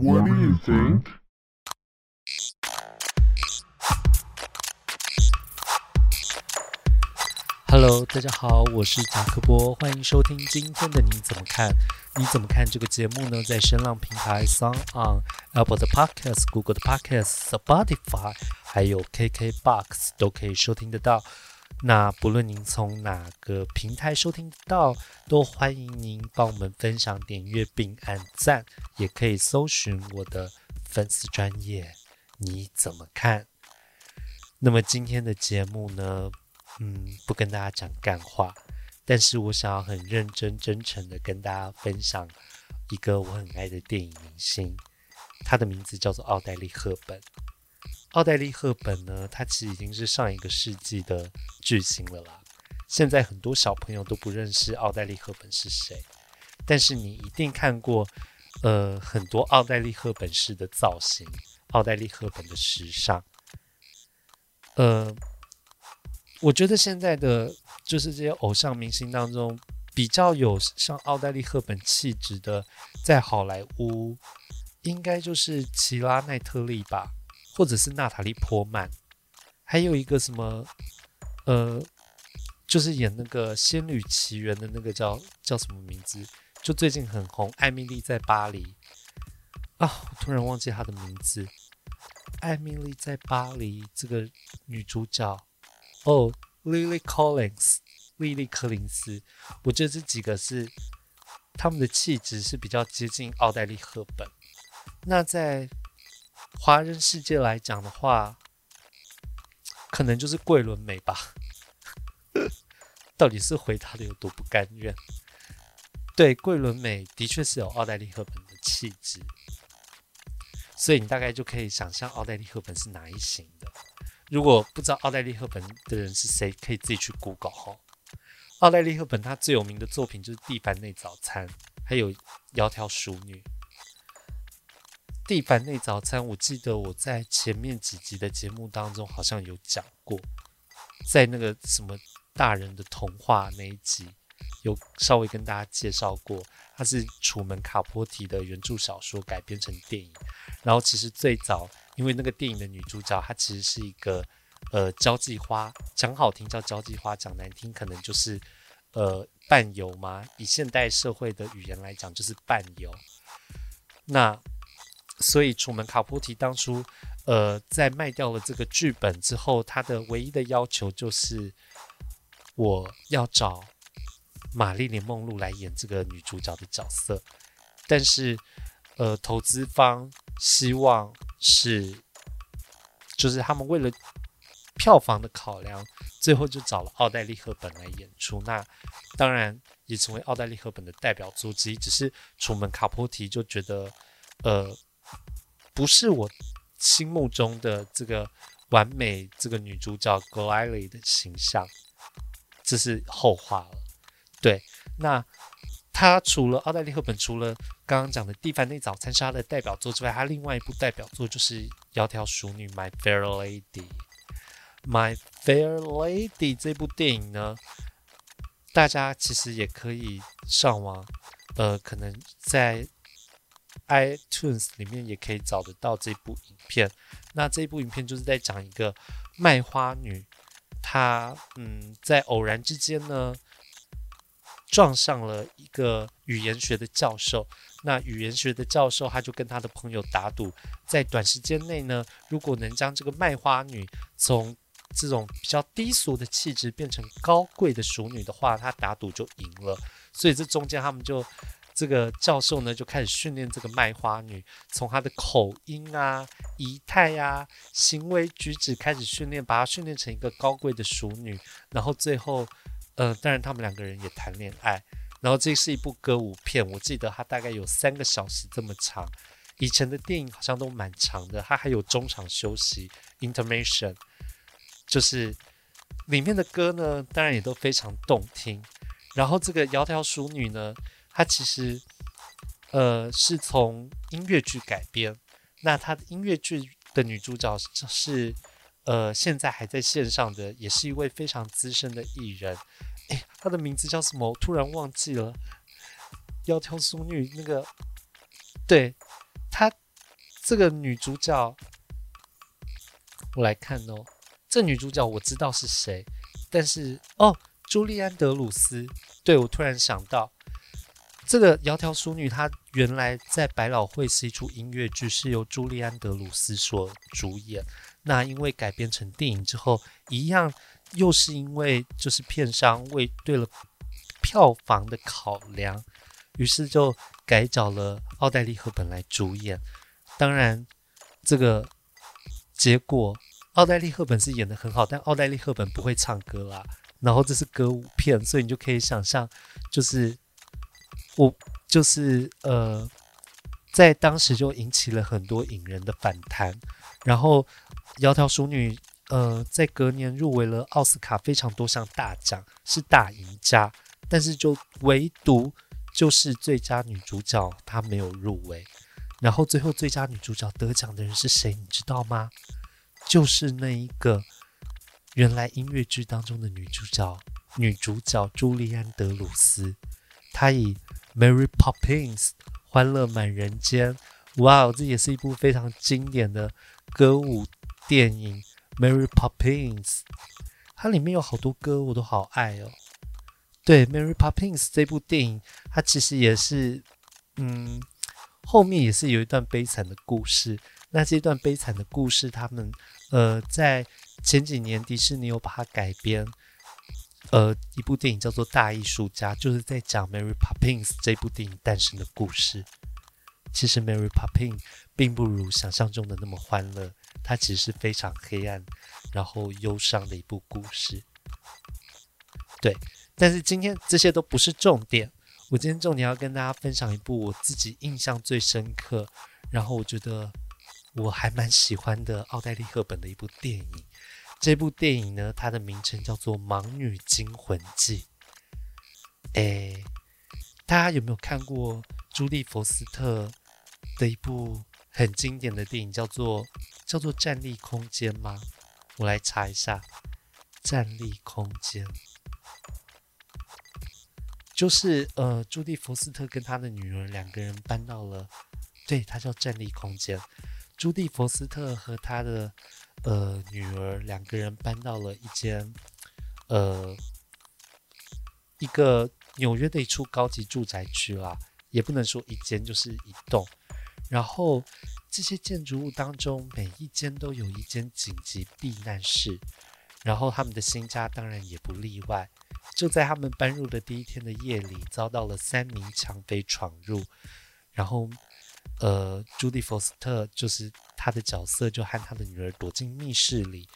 What do you think? Hello，大家好，我是贾克波，欢迎收听今天的你怎么看？你怎么看这个节目呢？在声浪平台、SoundOn、Apple 的 Podcast、Google 的 Podcast、Spotify，还有 KKBox 都可以收听得到。那不论您从哪个平台收听到，都欢迎您帮我们分享、点阅并按赞，也可以搜寻我的粉丝专页。你怎么看？那么今天的节目呢？嗯，不跟大家讲干话，但是我想要很认真、真诚的跟大家分享一个我很爱的电影明星，他的名字叫做奥黛丽·赫本。奥黛丽·赫本呢，她其实已经是上一个世纪的巨星了啦。现在很多小朋友都不认识奥黛丽·赫本是谁，但是你一定看过，呃，很多奥黛丽·赫本式的造型，奥黛丽·赫本的时尚。呃，我觉得现在的就是这些偶像明星当中，比较有像奥黛丽·赫本气质的，在好莱坞，应该就是奇拉奈特利吧。或者是娜塔莉·波曼，还有一个什么，呃，就是演那个《仙女奇缘》的那个叫叫什么名字？就最近很红，《艾米丽在巴黎》啊，我突然忘记她的名字，《艾米丽在巴黎》这个女主角哦，Lily Collins，莉莉·柯林斯。我觉得这几个是他们的气质是比较接近奥黛丽·赫本。那在华人世界来讲的话，可能就是桂纶镁吧。到底是回答的有多不甘愿？对，桂纶镁的确是有奥黛丽·赫本的气质，所以你大概就可以想象奥黛丽·赫本是哪一型的。如果不知道奥黛丽·赫本的人是谁，可以自己去 Google 哈。奥黛丽·赫本她最有名的作品就是《蒂凡内早餐》，还有《窈窕淑女》。地板内早餐，我记得我在前面几集的节目当中好像有讲过，在那个什么大人的童话那一集，有稍微跟大家介绍过，它是楚门卡波提的原著小说改编成电影。然后其实最早，因为那个电影的女主角她其实是一个呃交际花，讲好听叫交际花，讲难听可能就是呃伴游嘛。以现代社会的语言来讲，就是伴游。那所以，楚门卡波提当初，呃，在卖掉了这个剧本之后，他的唯一的要求就是，我要找玛丽莲梦露来演这个女主角的角色。但是，呃，投资方希望是，就是他们为了票房的考量，最后就找了奥黛丽·赫本来演出。那当然也成为奥黛丽·赫本的代表作之一。只是楚门卡波提就觉得，呃。不是我心目中的这个完美这个女主角格莱莉的形象，这是后话了。对，那她除了奥黛丽·赫本，除了刚刚讲的《蒂凡尼早餐》是她的代表作之外，她另外一部代表作就是《窈窕淑女》（My Fair Lady）。My Fair Lady 这部电影呢，大家其实也可以上网，呃，可能在。iTunes 里面也可以找得到这部影片。那这部影片就是在讲一个卖花女，她嗯，在偶然之间呢，撞上了一个语言学的教授。那语言学的教授他就跟他的朋友打赌，在短时间内呢，如果能将这个卖花女从这种比较低俗的气质变成高贵的淑女的话，他打赌就赢了。所以这中间他们就。这个教授呢，就开始训练这个卖花女，从她的口音啊、仪态啊、行为举止开始训练，把她训练成一个高贵的淑女。然后最后，呃，当然他们两个人也谈恋爱。然后这是一部歌舞片，我记得它大概有三个小时这么长。以前的电影好像都蛮长的，它还有中场休息 （intermission），就是里面的歌呢，当然也都非常动听。然后这个窈窕淑女呢，它其实，呃，是从音乐剧改编。那它的音乐剧的女主角是，呃，现在还在线上的，也是一位非常资深的艺人。诶，她的名字叫什么？我突然忘记了。窈窕淑女那个，对，她这个女主角，我来看哦。这女主角我知道是谁，但是哦，朱莉安·德鲁斯。对，我突然想到，这个《窈窕淑女》她原来在百老汇是一出音乐剧，是由朱莉安·德鲁斯所主演。那因为改编成电影之后，一样又是因为就是片商为对了票房的考量，于是就改找了奥黛丽·赫本来主演。当然，这个结果。奥黛丽·赫本是演得很好，但奥黛丽·赫本不会唱歌啦。然后这是歌舞片，所以你就可以想象，就是我就是呃，在当时就引起了很多影人的反弹。然后《窈窕淑女》呃，在隔年入围了奥斯卡非常多项大奖，是大赢家。但是就唯独就是最佳女主角她没有入围。然后最后最佳女主角得奖的人是谁？你知道吗？就是那一个原来音乐剧当中的女主角，女主角朱莉安·德鲁斯，她以《Mary Poppins》欢乐满人间，哇哦，这也是一部非常经典的歌舞电影《Mary Poppins》，它里面有好多歌我都好爱哦。对，《Mary Poppins》这部电影，它其实也是，嗯，后面也是有一段悲惨的故事。那这段悲惨的故事，他们呃，在前几年迪士尼有把它改编，呃，一部电影叫做《大艺术家》，就是在讲 Mary Poppins 这部电影诞生的故事。其实 Mary Poppins 并不如想象中的那么欢乐，它其实是非常黑暗，然后忧伤的一部故事。对，但是今天这些都不是重点，我今天重点要跟大家分享一部我自己印象最深刻，然后我觉得。我还蛮喜欢的奥黛丽·赫本的一部电影，这部电影呢，它的名称叫做《盲女惊魂记》。诶，大家有没有看过朱莉·佛斯特的一部很经典的电影，叫做叫做《战栗空间》吗？我来查一下，《战栗空间》就是呃，朱莉·佛斯特跟她的女儿两个人搬到了，对，它叫《战栗空间》。朱蒂·佛斯特和他的呃女儿两个人搬到了一间呃一个纽约的一处高级住宅区啦，也不能说一间就是一栋。然后这些建筑物当中，每一间都有一间紧急避难室。然后他们的新家当然也不例外。就在他们搬入的第一天的夜里，遭到了三名抢匪闯入，然后。呃，朱迪福斯特就是他的角色，就和他的女儿躲进密室里。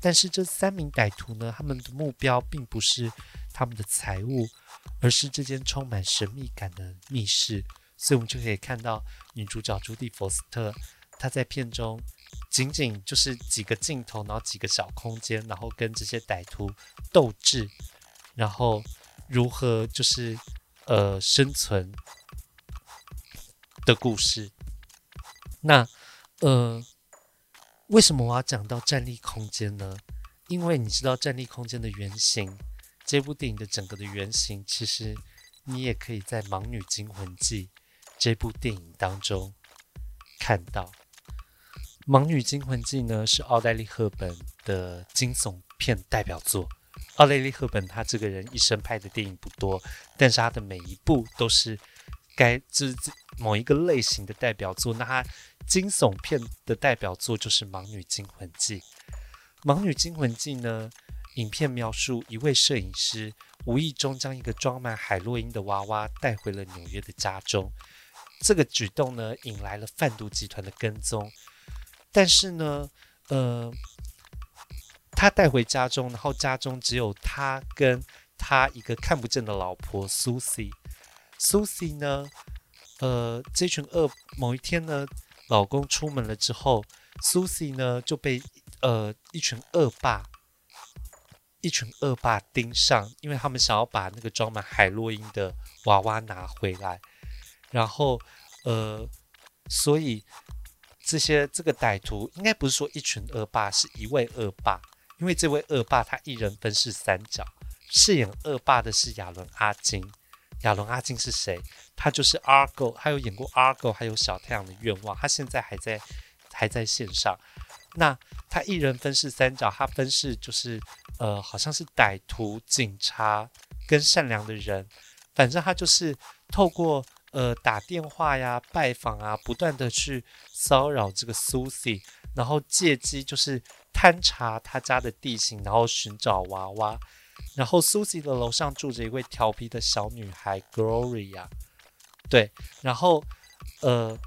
但是这三名歹徒呢，他们的目标并不是他们的财物，而是这间充满神秘感的密室。所以，我们就可以看到女主角朱迪·佛斯特，她在片中仅仅就是几个镜头，然后几个小空间，然后跟这些歹徒斗智，然后如何就是呃生存。的故事，那呃，为什么我要讲到站立空间呢？因为你知道站立空间的原型，这部电影的整个的原型，其实你也可以在《盲女惊魂记》这部电影当中看到。《盲女惊魂记》呢是奥黛丽·赫本的惊悚片代表作。奥黛丽·赫本她这个人一生拍的电影不多，但是她的每一部都是。该就是某一个类型的代表作，那她惊悚片的代表作就是《盲女惊魂记》。《盲女惊魂记》呢，影片描述一位摄影师无意中将一个装满海洛因的娃娃带回了纽约的家中，这个举动呢，引来了贩毒集团的跟踪。但是呢，呃，他带回家中，然后家中只有他跟他一个看不见的老婆苏西。Susie 呢？呃，这群恶某一天呢，老公出门了之后，Susie 呢就被呃一群恶霸一群恶霸盯上，因为他们想要把那个装满海洛因的娃娃拿回来。然后呃，所以这些这个歹徒应该不是说一群恶霸，是一位恶霸，因为这位恶霸他一人分饰三角，饰演恶霸的是亚伦阿金。亚伦·阿金是谁？他就是 Argo，他有演过 Argo，还有小太阳的愿望，他现在还在还在线上。那他一人分饰三角，他分饰就是呃，好像是歹徒、警察跟善良的人，反正他就是透过呃打电话呀、拜访啊，不断的去骚扰这个 Susie，然后借机就是勘察他家的地形，然后寻找娃娃。然后 Susie 的楼上住着一位调皮的小女孩 Gloria，对，然后呃，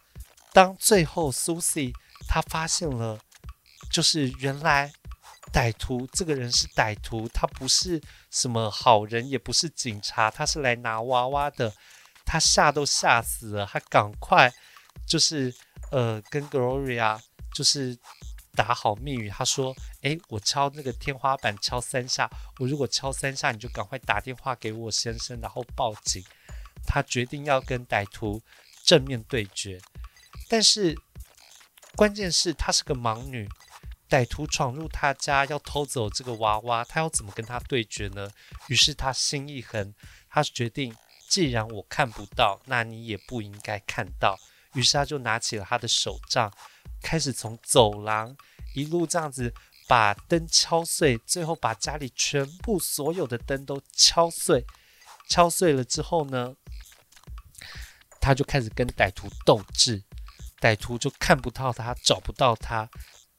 当最后 Susie 她发现了。就是原来歹徒这个人是歹徒，他不是什么好人，也不是警察，他是来拿娃娃的。他吓都吓死了，他赶快就是呃跟 Gloria 就是打好密语，他说：“诶，我敲那个天花板敲三下，我如果敲三下，你就赶快打电话给我先生，然后报警。”他决定要跟歹徒正面对决，但是关键是她是个盲女。歹徒闯入他家要偷走这个娃娃，他要怎么跟他对决呢？于是他心一横，他决定，既然我看不到，那你也不应该看到。于是他就拿起了他的手杖，开始从走廊一路这样子把灯敲碎，最后把家里全部所有的灯都敲碎。敲碎了之后呢，他就开始跟歹徒斗智，歹徒就看不到他，找不到他。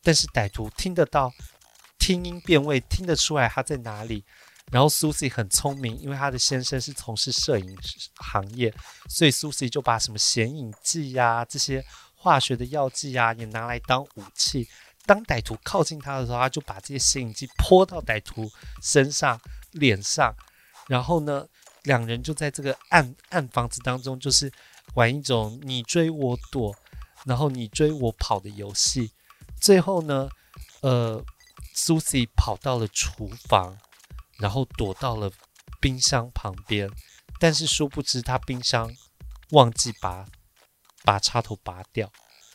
但是歹徒听得到，听音辨位，听得出来他在哪里。然后 Susie 很聪明，因为他的先生是从事摄影行业，所以 Susie 就把什么显影剂呀、这些化学的药剂啊，也拿来当武器。当歹徒靠近他的时候，他就把这些显影剂泼到歹徒身上、脸上。然后呢，两人就在这个暗暗房子当中，就是玩一种你追我躲，然后你追我跑的游戏。最后呢，呃，Susie 跑到了厨房，然后躲到了冰箱旁边，但是殊不知他冰箱忘记拔把插头拔掉，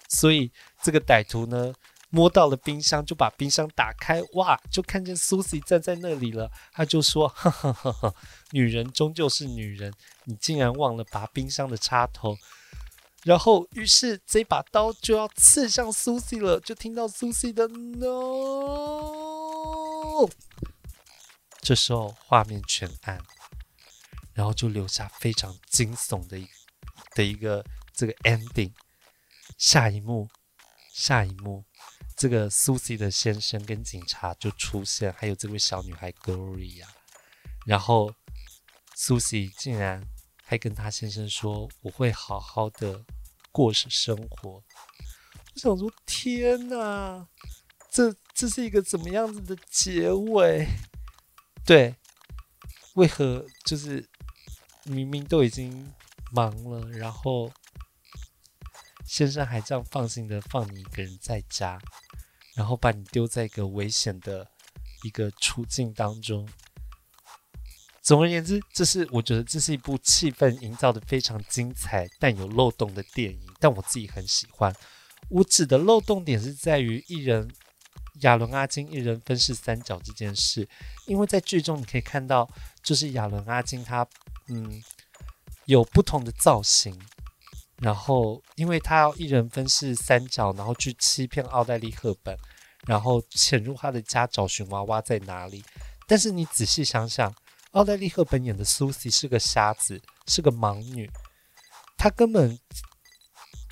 所以这个歹徒呢摸到了冰箱，就把冰箱打开，哇，就看见 Susie 站在那里了。他就说：“呵呵呵呵，女人终究是女人，你竟然忘了拔冰箱的插头。”然后，于是这把刀就要刺向 Susie 了，就听到 Susie 的 “no”。这时候画面全暗，然后就留下非常惊悚的一的一个这个 ending。下一幕，下一幕，这个 Susie 的先生跟警察就出现，还有这位小女孩 Gloria。然后 Susie 竟然还跟她先生说：“我会好好的。”过生活，我想说，天哪，这这是一个怎么样子的结尾？对，为何就是明明都已经忙了，然后先生还这样放心的放你一个人在家，然后把你丢在一个危险的一个处境当中。总而言之，这是我觉得这是一部气氛营造的非常精彩但有漏洞的电影，但我自己很喜欢。我指的漏洞点是在于一人亚伦阿金一人分饰三角这件事，因为在剧中你可以看到，就是亚伦阿金他嗯有不同的造型，然后因为他要一人分饰三角，然后去欺骗奥黛丽赫本，然后潜入他的家找寻娃娃在哪里。但是你仔细想想。奥黛丽·赫本演的苏西是个瞎子，是个盲女，她根本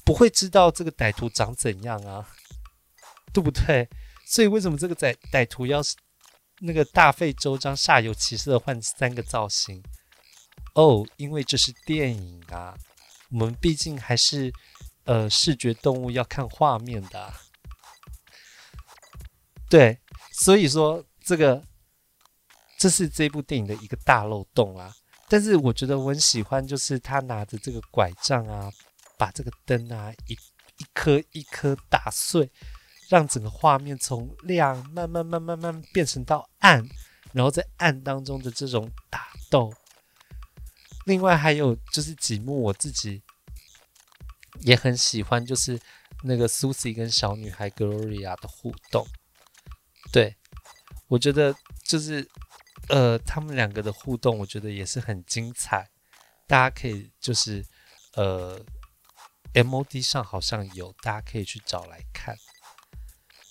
不会知道这个歹徒长怎样啊，对不对？所以为什么这个歹歹徒要那个大费周章、煞有其事的换三个造型？哦，因为这是电影啊，我们毕竟还是呃视觉动物，要看画面的啊。对，所以说这个。这是这部电影的一个大漏洞啊！但是我觉得我很喜欢，就是他拿着这个拐杖啊，把这个灯啊一一颗一颗打碎，让整个画面从亮慢慢慢慢慢变成到暗，然后在暗当中的这种打斗。另外还有就是几幕我自己也很喜欢，就是那个 Susie 跟小女孩 Gloria 的互动。对，我觉得就是。呃，他们两个的互动，我觉得也是很精彩。大家可以就是呃，MOD 上好像有，大家可以去找来看。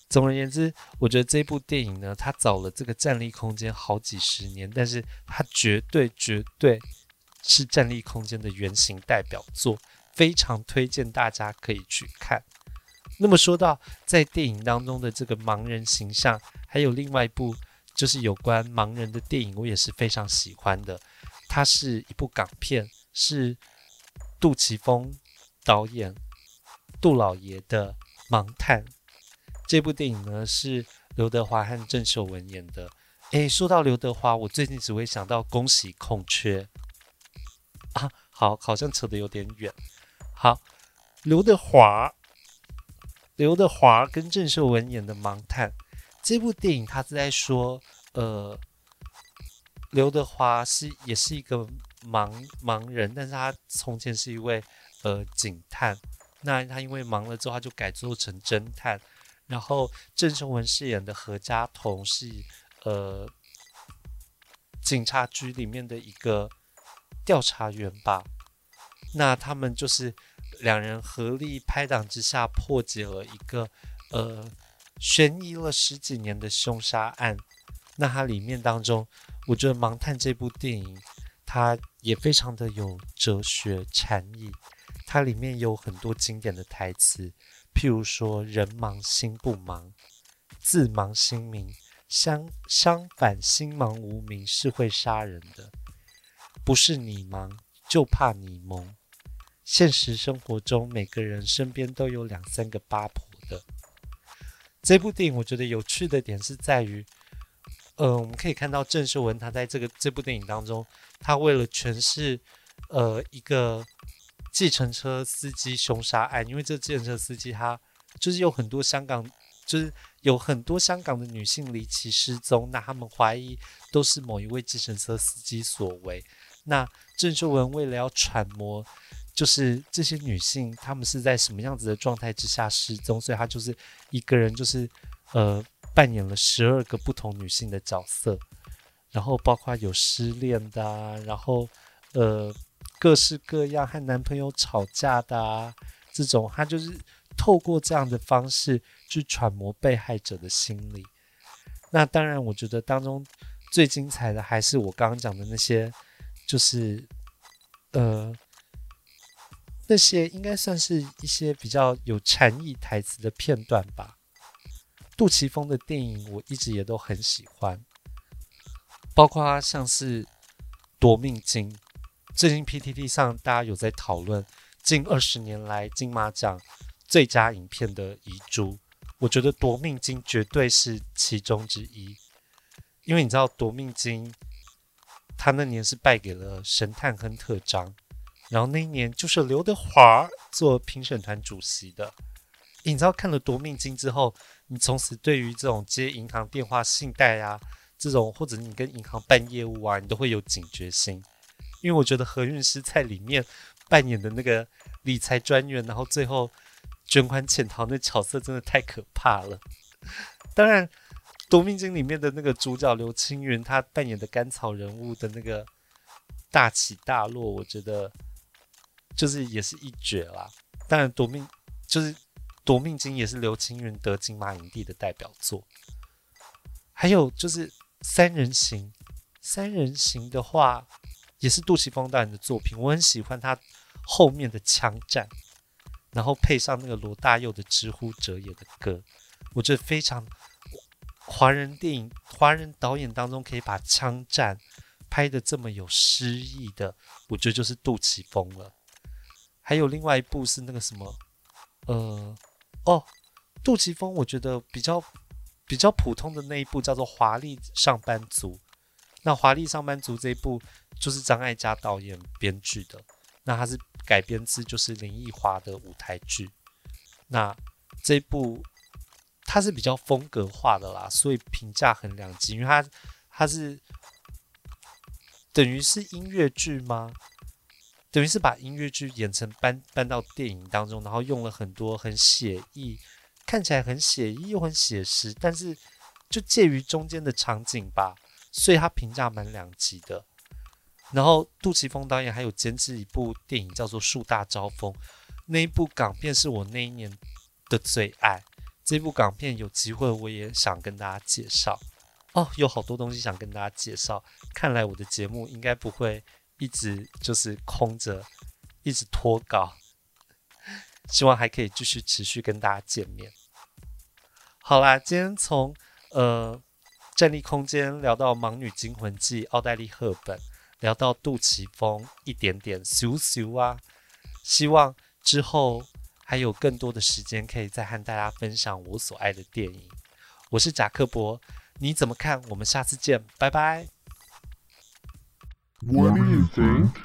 总而言之，我觉得这部电影呢，它找了这个站立空间好几十年，但是它绝对绝对是站立空间的原型代表作，非常推荐大家可以去看。那么说到在电影当中的这个盲人形象，还有另外一部就是有关盲人的电影，我也是非常喜欢的。它是一部港片，是杜琪峰导演杜老爷的《盲探》。这部电影呢是刘德华和郑秀文演的。诶，说到刘德华，我最近只会想到《恭喜空缺》啊，好，好像扯得有点远。好，刘德华。刘德华跟郑秀文演的《盲探》这部电影，他是在说，呃，刘德华是也是一个盲盲人，但是他从前是一位呃警探，那他因为盲了之后，他就改做成侦探。然后郑秀文饰演的何家彤是呃警察局里面的一个调查员吧，那他们就是。两人合力拍档之下，破解了一个呃悬疑了十几年的凶杀案。那它里面当中，我觉得《盲探》这部电影，它也非常的有哲学禅意。它里面有很多经典的台词，譬如说“人盲心不盲，自盲心明”，相相反，心盲无明是会杀人的。不是你盲，就怕你蒙。现实生活中，每个人身边都有两三个八婆的。这部电影我觉得有趣的点是在于，呃，我们可以看到郑秀文她在这个这部电影当中，她为了诠释呃一个计程车司机凶杀案，因为这计程车司机他就是有很多香港，就是有很多香港的女性离奇失踪，那他们怀疑都是某一位计程车司机所为。那郑秀文为了要揣摩。就是这些女性，她们是在什么样子的状态之下失踪？所以她就是一个人，就是呃扮演了十二个不同女性的角色，然后包括有失恋的啊，然后呃各式各样和男朋友吵架的啊，这种她就是透过这样的方式去揣摩被害者的心理。那当然，我觉得当中最精彩的还是我刚刚讲的那些，就是呃。那些应该算是一些比较有禅意台词的片段吧。杜琪峰的电影我一直也都很喜欢，包括像是《夺命金》，最近 PTT 上大家有在讨论近二十年来金马奖最佳影片的遗珠，我觉得《夺命金》绝对是其中之一，因为你知道《夺命金》他那年是败给了《神探亨特张》。然后那一年就是刘德华做评审团主席的。你知道看了《夺命金》之后，你从此对于这种接银行电话、信贷啊，这种或者你跟银行办业务啊，你都会有警觉心。因为我觉得何韵诗在里面扮演的那个理财专员，然后最后卷款潜逃那角色真的太可怕了。当然，《夺命金》里面的那个主角刘青云，他扮演的甘草人物的那个大起大落，我觉得。就是也是一绝啦，当然夺命就是夺命金也是刘青云得金马影帝的代表作，还有就是三人行，三人行的话也是杜琪峰导演的作品，我很喜欢他后面的枪战，然后配上那个罗大佑的《之乎者也》的歌，我觉得非常华人电影、华人导演当中可以把枪战拍得这么有诗意的，我觉得就是杜琪峰了。还有另外一部是那个什么，呃，哦，杜琪峰，我觉得比较比较普通的那一部叫做《华丽上班族》。那《华丽上班族》这一部就是张艾嘉导演编剧的，那它是改编自就是林奕华的舞台剧。那这一部它是比较风格化的啦，所以评价很两极，因为它它是等于是音乐剧吗？等于是把音乐剧演成搬搬到电影当中，然后用了很多很写意，看起来很写意又很写实，但是就介于中间的场景吧，所以它评价蛮两极的。然后杜琪峰导演还有监制一部电影叫做《树大招风》，那一部港片是我那一年的最爱。这部港片有机会我也想跟大家介绍哦，有好多东西想跟大家介绍。看来我的节目应该不会一直就是空着，一直拖稿。希望还可以继续持续跟大家见面。好啦，今天从呃站立空间聊到《盲女惊魂记》、奥黛丽·赫本，聊到杜琪峰，一点点咻咻啊！希望之后还有更多的时间可以再和大家分享我所爱的电影。我是贾克伯，你怎么看？我们下次见，拜拜。What do you think?